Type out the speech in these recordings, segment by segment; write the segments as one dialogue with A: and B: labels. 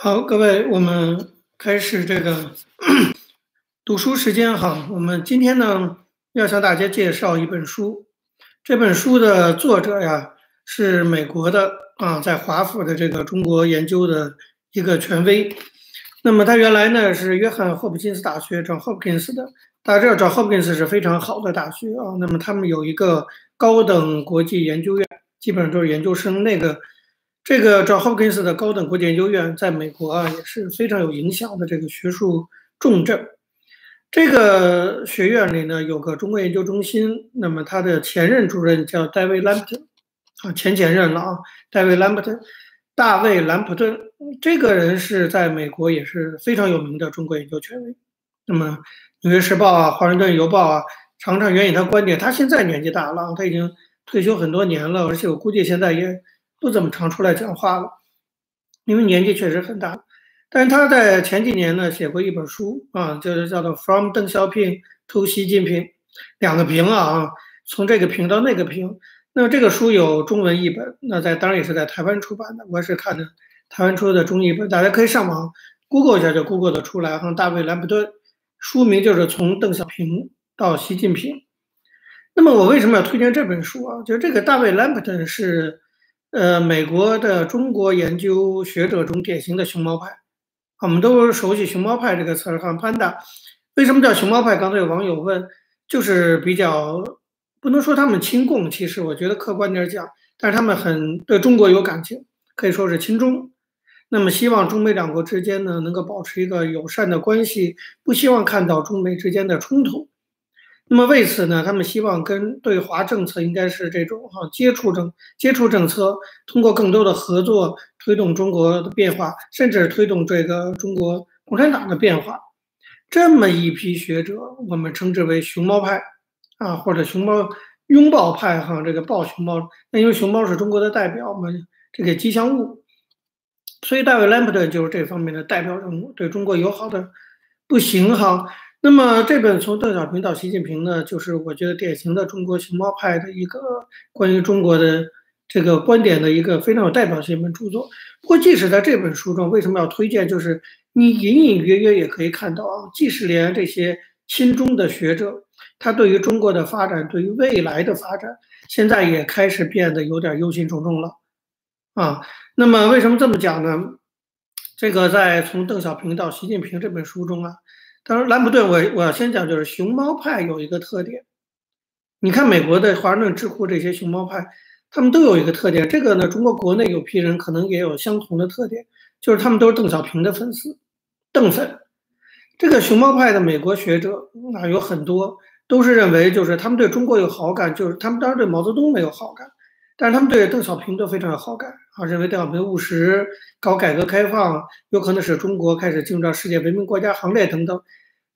A: 好，各位，我们开始这个 读书时间哈。我们今天呢要向大家介绍一本书，这本书的作者呀是美国的啊，在华府的这个中国研究的一个权威。那么他原来呢是约翰霍普金斯大学找霍普金斯的，大家知道找霍普金斯是非常好的大学啊。那么他们有一个高等国际研究院，基本上都是研究生那个。这个 John Hopkins 的高等国际研究院在美国啊也是非常有影响的这个学术重镇。这个学院里呢有个中国研究中心，那么他的前任主任叫戴维·兰普顿，啊前前任了啊，戴维·兰普顿，大卫·兰普顿，这个人是在美国也是非常有名的中国研究权威。那么《纽约时报》啊，《华盛顿邮报》啊，常常援引他观点。他现在年纪大了，他已经退休很多年了，而且我估计现在也。不怎么常出来讲话了，因为年纪确实很大。但是他在前几年呢写过一本书啊，就是叫做《From 邓小平 to 习近平》，两个平啊，从这个平到那个平。那么这个书有中文译本，那在当然也是在台湾出版的。我是看的台湾出的中译本，大家可以上网 Google 一下就 Google 的出来。哈，大卫·兰普顿，书名就是从邓小平到习近平。那么我为什么要推荐这本书啊？就是这个大卫·兰普顿是。呃，美国的中国研究学者中典型的熊猫派，我们都熟悉“熊猫派”这个词儿，像 Panda。为什么叫熊猫派？刚才有网友问，就是比较不能说他们亲共，其实我觉得客观点讲，但是他们很对中国有感情，可以说是亲中。那么希望中美两国之间呢能够保持一个友善的关系，不希望看到中美之间的冲突。那么为此呢，他们希望跟对华政策应该是这种哈接触政接触政策，通过更多的合作推动中国的变化，甚至推动这个中国共产党的变化。这么一批学者，我们称之为熊猫派啊，或者熊猫拥抱派哈，这个抱熊猫，那因为熊猫是中国的代表嘛，这个吉祥物，所以大卫·兰普顿就是这方面的代表人物，对中国友好的不行哈。那么这本从邓小平到习近平呢，就是我觉得典型的中国熊猫派的一个关于中国的这个观点的一个非常有代表性一本著作。不过即使在这本书中，为什么要推荐？就是你隐隐约约也可以看到啊，即使连这些亲中的学者，他对于中国的发展，对于未来的发展，现在也开始变得有点忧心忡忡了啊。那么为什么这么讲呢？这个在从邓小平到习近平这本书中啊。当然，兰普顿，我我要先讲，就是熊猫派有一个特点。你看美国的华盛顿智库这些熊猫派，他们都有一个特点。这个呢，中国国内有批人可能也有相同的特点，就是他们都是邓小平的粉丝，邓粉。这个熊猫派的美国学者啊，有很多都是认为，就是他们对中国有好感，就是他们当然对毛泽东没有好感，但是他们对邓小平都非常有好感啊，认为邓小平务实，搞改革开放，有可能使中国开始进入到世界文明国家行列等等。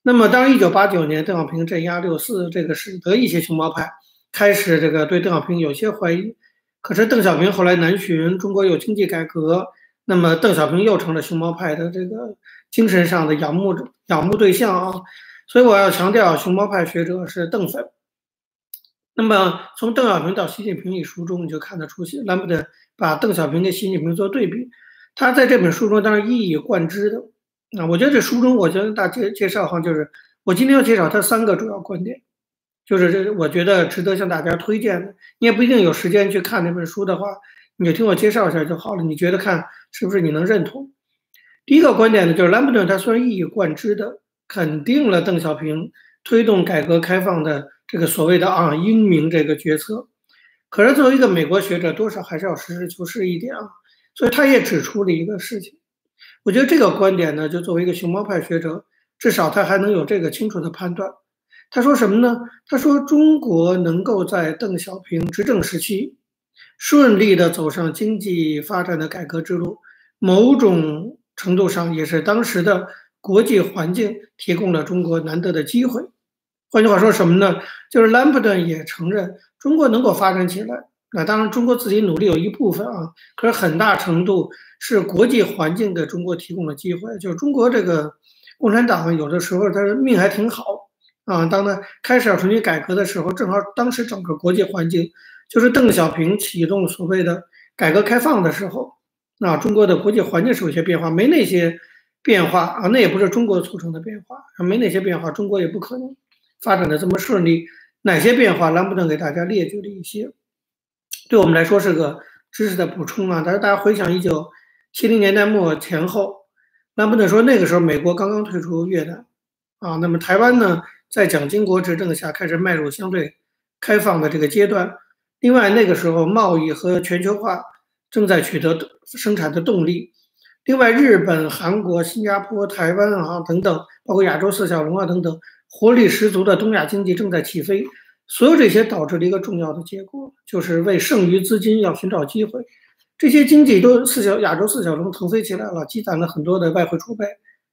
A: 那么，当一九八九年邓小平镇压六四，这个使得一些熊猫派开始这个对邓小平有些怀疑。可是邓小平后来南巡，中国有经济改革，那么邓小平又成了熊猫派的这个精神上的仰慕仰慕对象啊。所以我要强调，熊猫派学者是邓粉。那么从邓小平到习近平一书中，你就看得出，兰普顿把邓小平跟习近平做对比，他在这本书中当然一以贯之的。啊，我觉得这书中，我觉得大介介绍哈，就是我今天要介绍他三个主要观点，就是这我觉得值得向大家推荐的。你也不一定有时间去看那本书的话，你就听我介绍一下就好了。你觉得看是不是你能认同？第一个观点呢，就是兰普顿他虽然一以贯之的肯定了邓小平推动改革开放的这个所谓的啊英明这个决策，可是作为一个美国学者，多少还是要实事求是一点啊。所以他也指出了一个事情。我觉得这个观点呢，就作为一个熊猫派学者，至少他还能有这个清楚的判断。他说什么呢？他说中国能够在邓小平执政时期顺利的走上经济发展的改革之路，某种程度上也是当时的国际环境提供了中国难得的机会。换句话说什么呢？就是兰普顿也承认中国能够发展起来。那当然，中国自己努力有一部分啊，可是很大程度是国际环境给中国提供了机会。就是中国这个共产党有的时候他命还挺好啊，当他开始要重新改革的时候，正好当时整个国际环境就是邓小平启动所谓的改革开放的时候啊，中国的国际环境是有些变化，没那些变化啊，那也不是中国促成的变化，没那些变化，中国也不可能发展的这么顺利。哪些变化？兰布顿给大家列举了一些，对我们来说是个知识的补充啊。但是大家回想一九七零年代末前后，兰布顿说那个时候美国刚刚退出越南啊，那么台湾呢，在蒋经国执政下开始迈入相对开放的这个阶段。另外那个时候贸易和全球化正在取得生产的动力。另外日本、韩国、新加坡、台湾啊等等，包括亚洲四小龙啊等等。活力十足的东亚经济正在起飞，所有这些导致了一个重要的结果，就是为剩余资金要寻找机会。这些经济都四小亚洲四小龙腾飞起来了，积攒了很多的外汇储备。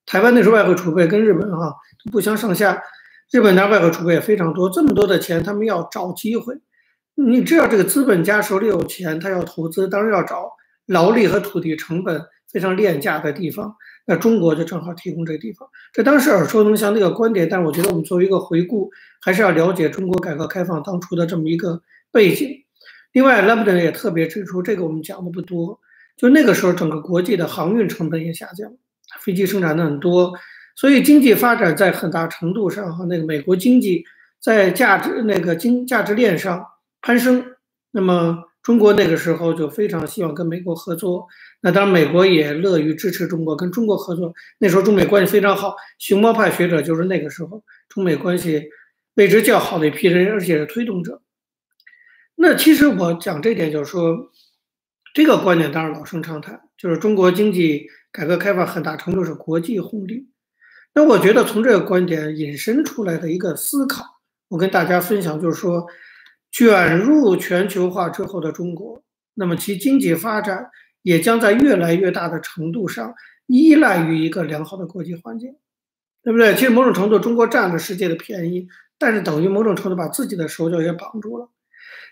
A: 台湾那时候外汇储备跟日本哈不相上下，日本那外汇储备也非常多，这么多的钱，他们要找机会。你知道这个资本家手里有钱，他要投资，当然要找劳力和土地成本非常廉价的地方。那中国就正好提供这个地方，这当时耳熟能详的一个观点，但是我觉得我们作为一个回顾，还是要了解中国改革开放当初的这么一个背景。另外，拉布顿也特别指出，这个我们讲的不多，就那个时候整个国际的航运成本也下降，飞机生产的很多，所以经济发展在很大程度上和那个美国经济在价值那个经价值链上攀升。那么中国那个时候就非常希望跟美国合作。那当然，美国也乐于支持中国，跟中国合作。那时候中美关系非常好，熊猫派学者就是那个时候中美关系位置较好的一批人，而且是推动者。那其实我讲这点，就是说这个观点当然老生常谈，就是中国经济改革开放很大程度是国际红利。那我觉得从这个观点引申出来的一个思考，我跟大家分享，就是说卷入全球化之后的中国，那么其经济发展。也将在越来越大的程度上依赖于一个良好的国际环境，对不对？其实某种程度，中国占了世界的便宜，但是等于某种程度把自己的手脚也绑住了。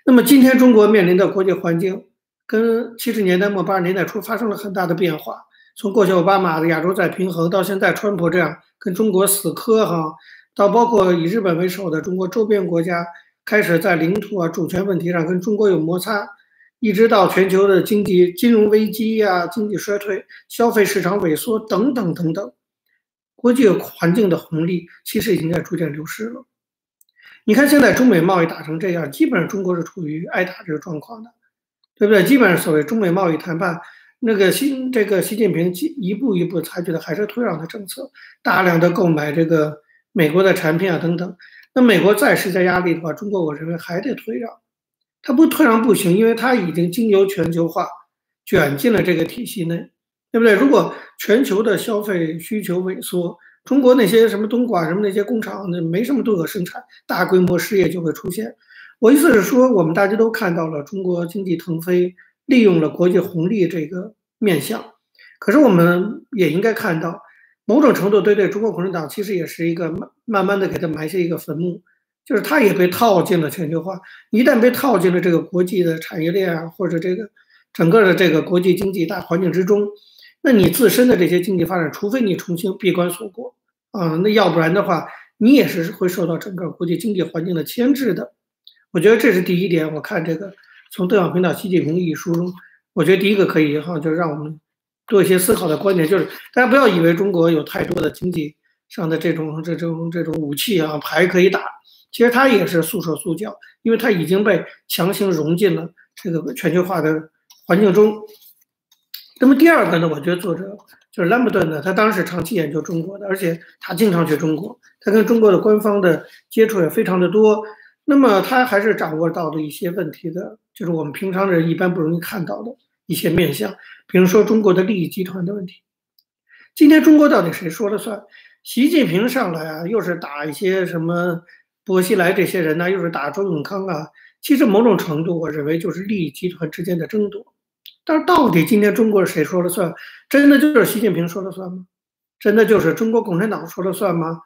A: 那么今天中国面临的国际环境，跟七十年代末八十年代初发生了很大的变化。从过去奥巴马的亚洲再平衡，到现在川普这样跟中国死磕哈，到包括以日本为首的中国周边国家开始在领土啊主权问题上跟中国有摩擦。一直到全球的经济金融危机呀、经济衰退、消费市场萎缩等等等等，国际环境的红利其实已经在逐渐流失了。你看，现在中美贸易打成这样，基本上中国是处于挨打这个状况的，对不对？基本上所谓中美贸易谈判，那个习这个习近平一步一步采取的还是退让的政策，大量的购买这个美国的产品啊等等。那美国再施加压力的话，中国我认为还得退让。他不退让不行，因为他已经经由全球化卷进了这个体系内，对不对？如果全球的消费需求萎缩，中国那些什么东莞什么那些工厂那没什么多可生产，大规模失业就会出现。我意思是说，我们大家都看到了中国经济腾飞，利用了国际红利这个面相，可是我们也应该看到，某种程度对对中国共产党其实也是一个慢慢慢的给他埋下一个坟墓。就是它也被套进了全球化，一旦被套进了这个国际的产业链啊，或者这个整个的这个国际经济大环境之中，那你自身的这些经济发展，除非你重新闭关锁国啊，那要不然的话，你也是会受到整个国际经济环境的牵制的。我觉得这是第一点。我看这个从邓小平到习近平一书中，我觉得第一个可以哈，就是让我们做一些思考的观点，就是大家不要以为中国有太多的经济上的这种这种这种武器啊牌可以打。其实它也是束手束脚，因为它已经被强行融进了这个全球化的环境中。那么第二个呢，我觉得作者就是兰伯顿呢，他当时长期研究中国的，而且他经常去中国，他跟中国的官方的接触也非常的多。那么他还是掌握到了一些问题的，就是我们平常人一般不容易看到的一些面相，比如说中国的利益集团的问题。今天中国到底谁说了算？习近平上来啊，又是打一些什么？薄熙来这些人呢，又是打周永康啊。其实某种程度，我认为就是利益集团之间的争夺。但是到底今天中国是谁说了算？真的就是习近平说了算吗？真的就是中国共产党说了算吗？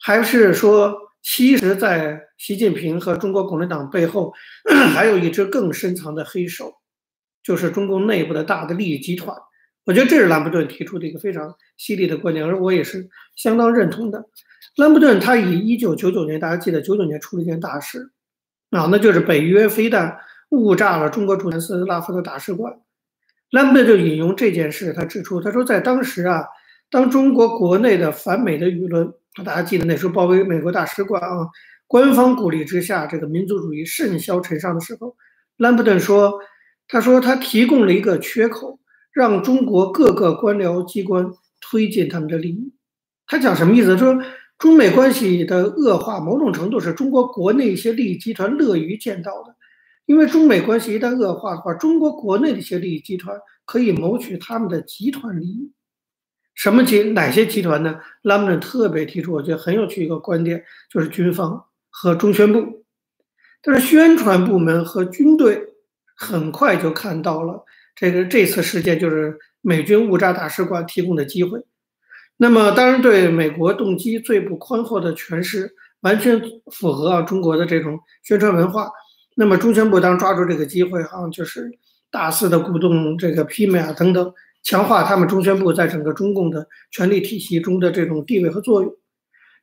A: 还是说，其实，在习近平和中国共产党背后，还有一只更深藏的黑手，就是中共内部的大的利益集团？我觉得这是兰普顿提出的一个非常犀利的观点，而我也是相当认同的。兰普顿他以一九九九年，大家记得九九年出了一件大事，啊，那就是北约飞弹误炸了中国驻南斯拉夫的大使馆。兰普顿就引用这件事，他指出，他说在当时啊，当中国国内的反美的舆论，大家记得那时候包围美国大使馆啊，官方鼓励之下，这个民族主义甚嚣尘上的时候，兰普顿说，他说他提供了一个缺口，让中国各个官僚机关推进他们的利益。他讲什么意思？说中美关系的恶化，某种程度是中国国内一些利益集团乐于见到的。因为中美关系一旦恶化的话，中国国内的一些利益集团可以谋取他们的集团利益。什么集？哪些集团呢？拉姆顿特别提出，我觉得很有趣一个观点，就是军方和中宣部。但是宣传部门和军队很快就看到了这个这次事件就是美军误炸大使馆提供的机会。那么，当然对美国动机最不宽厚的诠释，完全符合啊中国的这种宣传文化。那么中宣部当抓住这个机会，好像就是大肆的鼓动这个批美啊等等，强化他们中宣部在整个中共的权力体系中的这种地位和作用。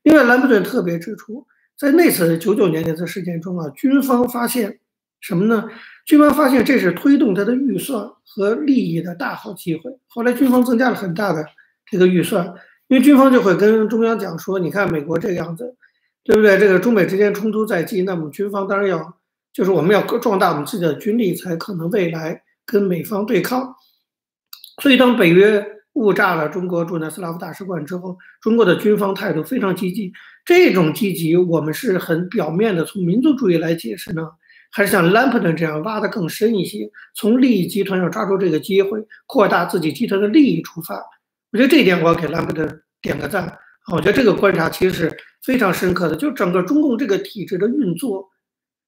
A: 另外，兰布顿特别指出，在那次九九年那次事件中啊，军方发现什么呢？军方发现这是推动他的预算和利益的大好机会。后来军方增加了很大的这个预算，因为军方就会跟中央讲说：“你看美国这个样子，对不对？这个中美之间冲突在即，那么军方当然要。”就是我们要壮大我们自己的军力，才可能未来跟美方对抗。所以，当北约误炸了中国驻南斯拉夫大使馆之后，中国的军方态度非常积极。这种积极，我们是很表面的从民族主义来解释呢，还是像兰普顿这样挖得更深一些，从利益集团要抓住这个机会，扩大自己集团的利益出发？我觉得这一点我要给兰普顿点个赞。我觉得这个观察其实是非常深刻的，就整个中共这个体制的运作。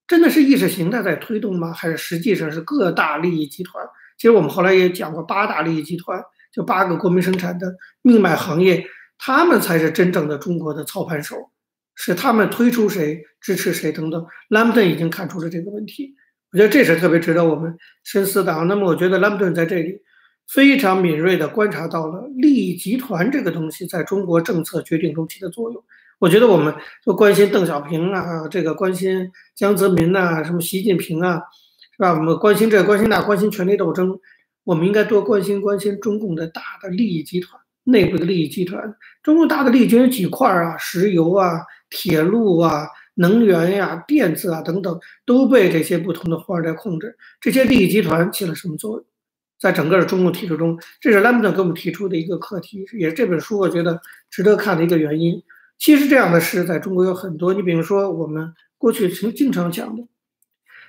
A: 真的是意识形态在推动吗？还是实际上是各大利益集团？其实我们后来也讲过，八大利益集团，就八个国民生产的命脉行业，他们才是真正的中国的操盘手，是他们推出谁支持谁等等。兰姆顿已经看出了这个问题，我觉得这是特别值得我们深思的啊。那么，我觉得兰姆顿在这里非常敏锐地观察到了利益集团这个东西在中国政策决定中起的作用。我觉得我们就关心邓小平啊，这个关心江泽民呐，什么习近平啊，是吧？我们关心这关心那，关心权力斗争，我们应该多关心关心中共的大的利益集团内部的利益集团。中共大的利益集团有几块啊？石油啊、铁路啊、能源呀、电子啊等等，都被这些不同的富二代控制。这些利益集团起了什么作用？在整个的中共体制中，这是兰姆顿给我们提出的一个课题，也是这本书我觉得值得看的一个原因。其实这样的事在中国有很多。你比如说，我们过去经经常讲的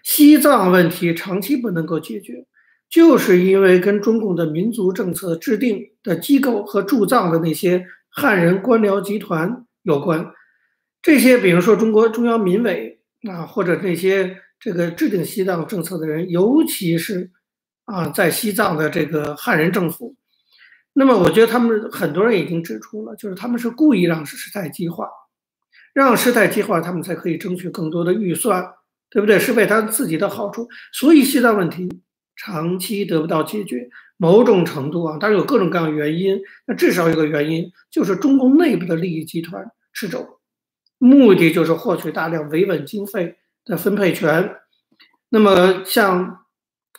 A: 西藏问题，长期不能够解决，就是因为跟中共的民族政策制定的机构和驻藏的那些汉人官僚集团有关。这些，比如说中国中央民委啊，或者那些这个制定西藏政策的人，尤其是啊，在西藏的这个汉人政府。那么，我觉得他们很多人已经指出了，就是他们是故意让事态激化，让事态激化，他们才可以争取更多的预算，对不对？是为他自己的好处。所以西藏问题长期得不到解决，某种程度啊，当然有各种各样原因。那至少有个原因，就是中共内部的利益集团吃肘，目的就是获取大量维稳经费的分配权。那么，像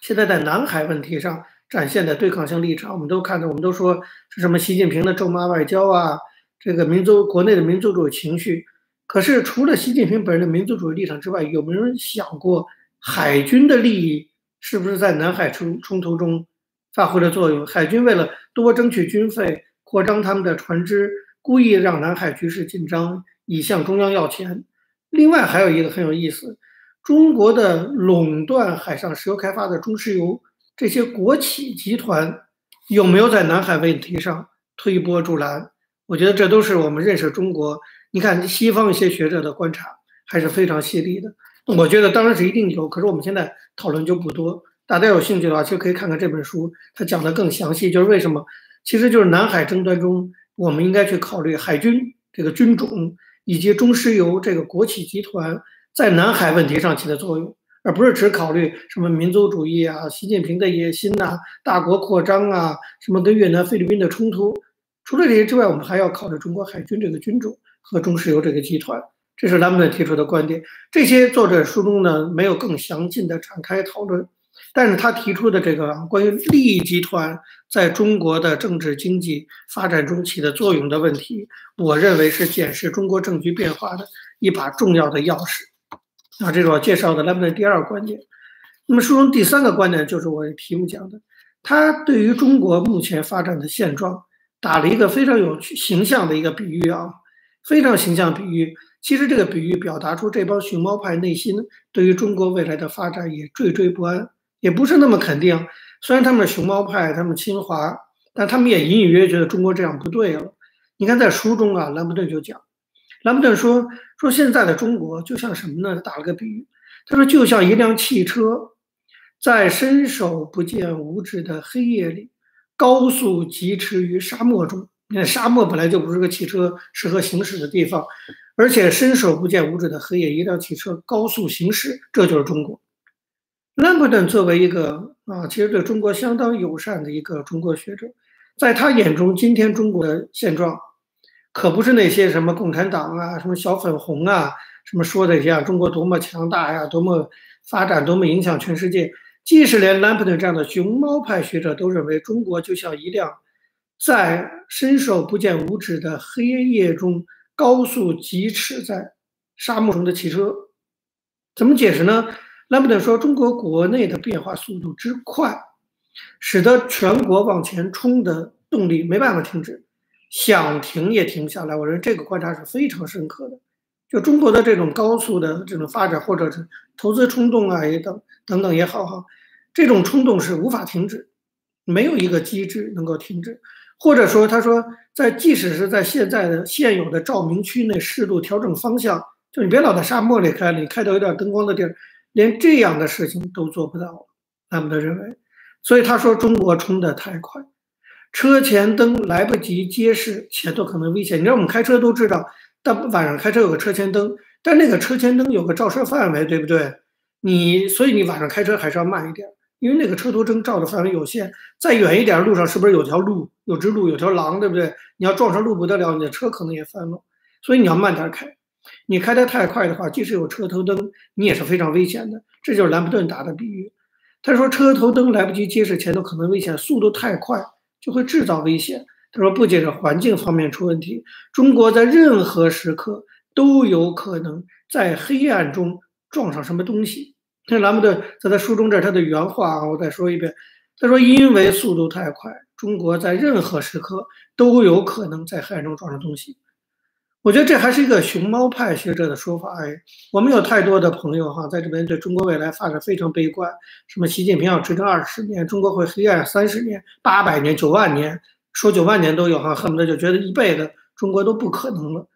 A: 现在在南海问题上。展现的对抗性立场，我们都看到，我们都说是什么习近平的咒骂外交啊，这个民族国内的民族主义情绪。可是除了习近平本人的民族主义立场之外，有没有人想过海军的利益是不是在南海冲冲突中发挥了作用？海军为了多争取军费，扩张他们的船只，故意让南海局势紧张，以向中央要钱。另外还有一个很有意思，中国的垄断海上石油开发的中石油。这些国企集团有没有在南海问题上推波助澜？我觉得这都是我们认识中国。你看西方一些学者的观察还是非常犀利的。我觉得当然是一定有，可是我们现在讨论就不多。大家有兴趣的话，其实可以看看这本书，它讲的更详细。就是为什么？其实就是南海争端中，我们应该去考虑海军这个军种以及中石油这个国企集团在南海问题上起的作用。而不是只考虑什么民族主义啊、习近平的野心呐、大国扩张啊、什么跟越南、菲律宾的冲突。除了这些之外，我们还要考虑中国海军这个军种和中石油这个集团。这是兰姆顿提出的观点。这些作者书中呢没有更详尽的展开讨论。但是他提出的这个关于利益集团在中国的政治经济发展中起的作用的问题，我认为是检视中国政局变化的一把重要的钥匙。啊，这是我介绍的莱布顿第二个观点。那么书中第三个观点就是我题目讲的，他对于中国目前发展的现状打了一个非常有形象的一个比喻啊，非常形象比喻。其实这个比喻表达出这帮熊猫派内心对于中国未来的发展也惴惴不安。也不是那么肯定，虽然他们是熊猫派，他们清华，但他们也隐隐约约觉得中国这样不对了。你看，在书中啊，兰伯顿就讲，兰伯顿说说现在的中国就像什么呢？打了个比喻，他说就像一辆汽车在伸手不见五指的黑夜里高速疾驰于沙漠中。你看，沙漠本来就不是个汽车适合行驶的地方，而且伸手不见五指的黑夜，一辆汽车高速行驶，这就是中国。兰普顿作为一个啊，其实对中国相当友善的一个中国学者，在他眼中，今天中国的现状，可不是那些什么共产党啊、什么小粉红啊、什么说的一样，中国多么强大呀、多么发展、多么影响全世界。即使连兰普顿这样的熊猫派学者都认为，中国就像一辆在伸手不见五指的黑夜中高速疾驰在沙漠中的汽车。怎么解释呢？兰普顿说：“中国国内的变化速度之快，使得全国往前冲的动力没办法停止，想停也停不下来。”我认为这个观察是非常深刻的。就中国的这种高速的这种发展，或者是投资冲动啊，也等等等也好哈，这种冲动是无法停止，没有一个机制能够停止。或者说，他说，在即使是在现在的现有的照明区内适度调整方向，就你别老在沙漠里开，你开到有点灯光的地儿。连这样的事情都做不到，他们的认为，所以他说中国冲得太快，车前灯来不及揭示，前头可能危险。你知道我们开车都知道，但晚上开车有个车前灯，但那个车前灯有个照射范围，对不对？你所以你晚上开车还是要慢一点，因为那个车头灯照的范围有限。再远一点路上是不是有条路，有只路，有条狼，对不对？你要撞上路不得了，你的车可能也翻了，所以你要慢点开。你开得太快的话，即使有车头灯，你也是非常危险的。这就是兰普顿打的比喻。他说，车头灯来不及揭示前头可能危险，速度太快就会制造危险。他说，不仅是环境方面出问题，中国在任何时刻都有可能在黑暗中撞上什么东西。这兰普顿在他书中这他的原话啊，我再说一遍。他说，因为速度太快，中国在任何时刻都有可能在黑暗中撞上东西。我觉得这还是一个熊猫派学者的说法。哎，我们有太多的朋友哈，在这边对中国未来发展非常悲观。什么习近平要执政二十年，中国会黑暗三十年、八百年、九万年，说九万年都有哈，恨不得就觉得一辈子中国都不可能了。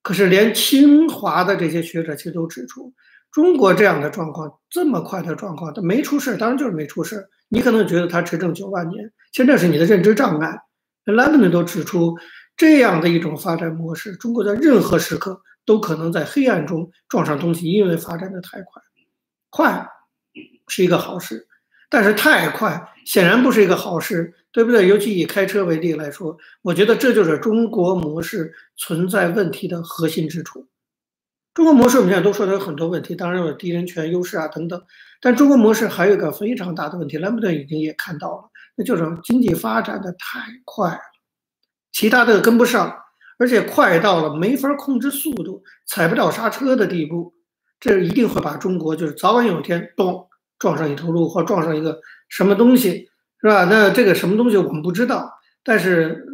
A: 可是连清华的这些学者其实都指出，中国这样的状况，这么快的状况，他没出事，当然就是没出事。你可能觉得他执政九万年，其实那是你的认知障碍。兰德们都指出。这样的一种发展模式，中国在任何时刻都可能在黑暗中撞上东西，因为发展的太快。快是一个好事，但是太快显然不是一个好事，对不对？尤其以开车为例来说，我觉得这就是中国模式存在问题的核心之处。中国模式我们现在都说它有很多问题，当然有敌人权优势啊等等，但中国模式还有一个非常大的问题，兰普顿已经也看到了，那就是经济发展的太快了。其他的跟不上，而且快到了没法控制速度、踩不到刹车的地步，这一定会把中国就是早晚有一天咚撞上一头鹿或撞上一个什么东西，是吧？那这个什么东西我们不知道，但是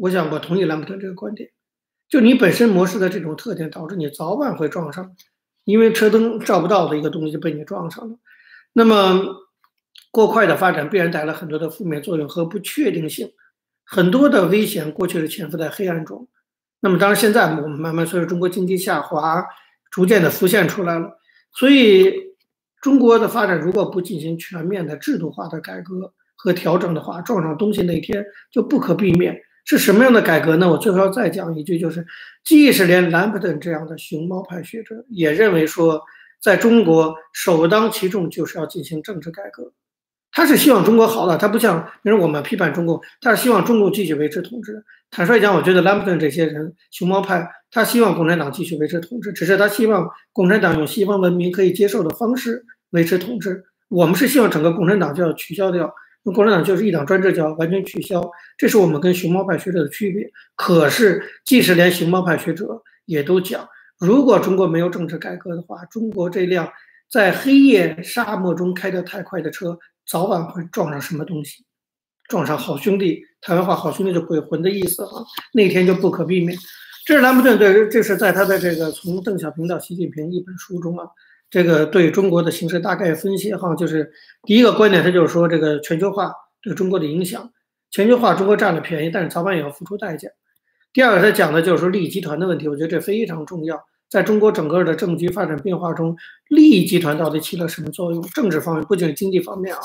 A: 我想我同意兰普特这个观点，就你本身模式的这种特点导致你早晚会撞上，因为车灯照不到的一个东西被你撞上了。那么过快的发展必然带来很多的负面作用和不确定性。很多的危险过去是潜伏在黑暗中，那么当然现在我们慢慢随着中国经济下滑，逐渐的浮现出来了。所以中国的发展如果不进行全面的制度化的改革和调整的话，撞上东西那一天就不可避免。是什么样的改革呢？我最后要再讲一句，就是即使连兰普顿这样的熊猫派学者也认为说，在中国首当其冲就是要进行政治改革。他是希望中国好的，他不像比如我们批判中共，他是希望中共继续维持统治。坦率讲，我觉得兰普顿这些人熊猫派，他希望共产党继续维持统治，只是他希望共产党用西方文明可以接受的方式维持统治。我们是希望整个共产党就要取消掉，那共产党就是一党专制，就要完全取消。这是我们跟熊猫派学者的区别。可是，即使连熊猫派学者也都讲，如果中国没有政治改革的话，中国这辆在黑夜沙漠中开得太快的车，早晚会撞上什么东西，撞上好兄弟。台湾话“好兄弟”就鬼魂的意思啊，那天就不可避免。这是兰普顿对，这是在他的这个从邓小平到习近平一本书中啊。这个对中国的形势大概分析哈，就是第一个观点，他就是说这个全球化对中国的影响，全球化中国占了便宜，但是早晚也要付出代价。第二个，他讲的就是说利益集团的问题，我觉得这非常重要，在中国整个的政局发展变化中，利益集团到底起了什么作用？政治方面不仅是经济方面啊。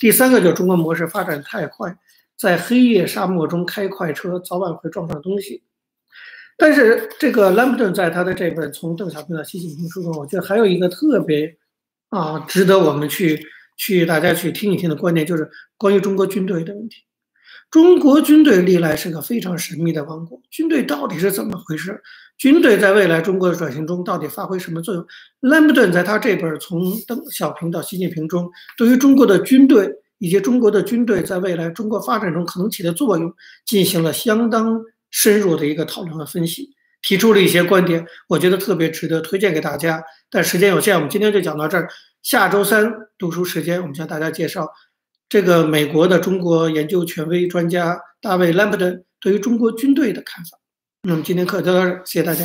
A: 第三个就是中国模式发展太快，在黑夜沙漠中开快车，早晚会撞上东西。但是这个兰普顿在他的这本《从邓小平到习近平》书中，我觉得还有一个特别啊值得我们去去大家去听一听的观点，就是关于中国军队的问题。中国军队历来是个非常神秘的王国，军队到底是怎么回事？军队在未来中国的转型中到底发挥什么作用？兰普顿在他这本《从邓小平到习近平》中，对于中国的军队以及中国的军队在未来中国发展中可能起的作用，进行了相当。深入的一个讨论和分析，提出了一些观点，我觉得特别值得推荐给大家。但时间有限，我们今天就讲到这儿。下周三读书时间，我们向大家介绍这个美国的中国研究权威专家大卫·兰普顿对于中国军队的看法。那么今天课就到这儿，谢谢大家。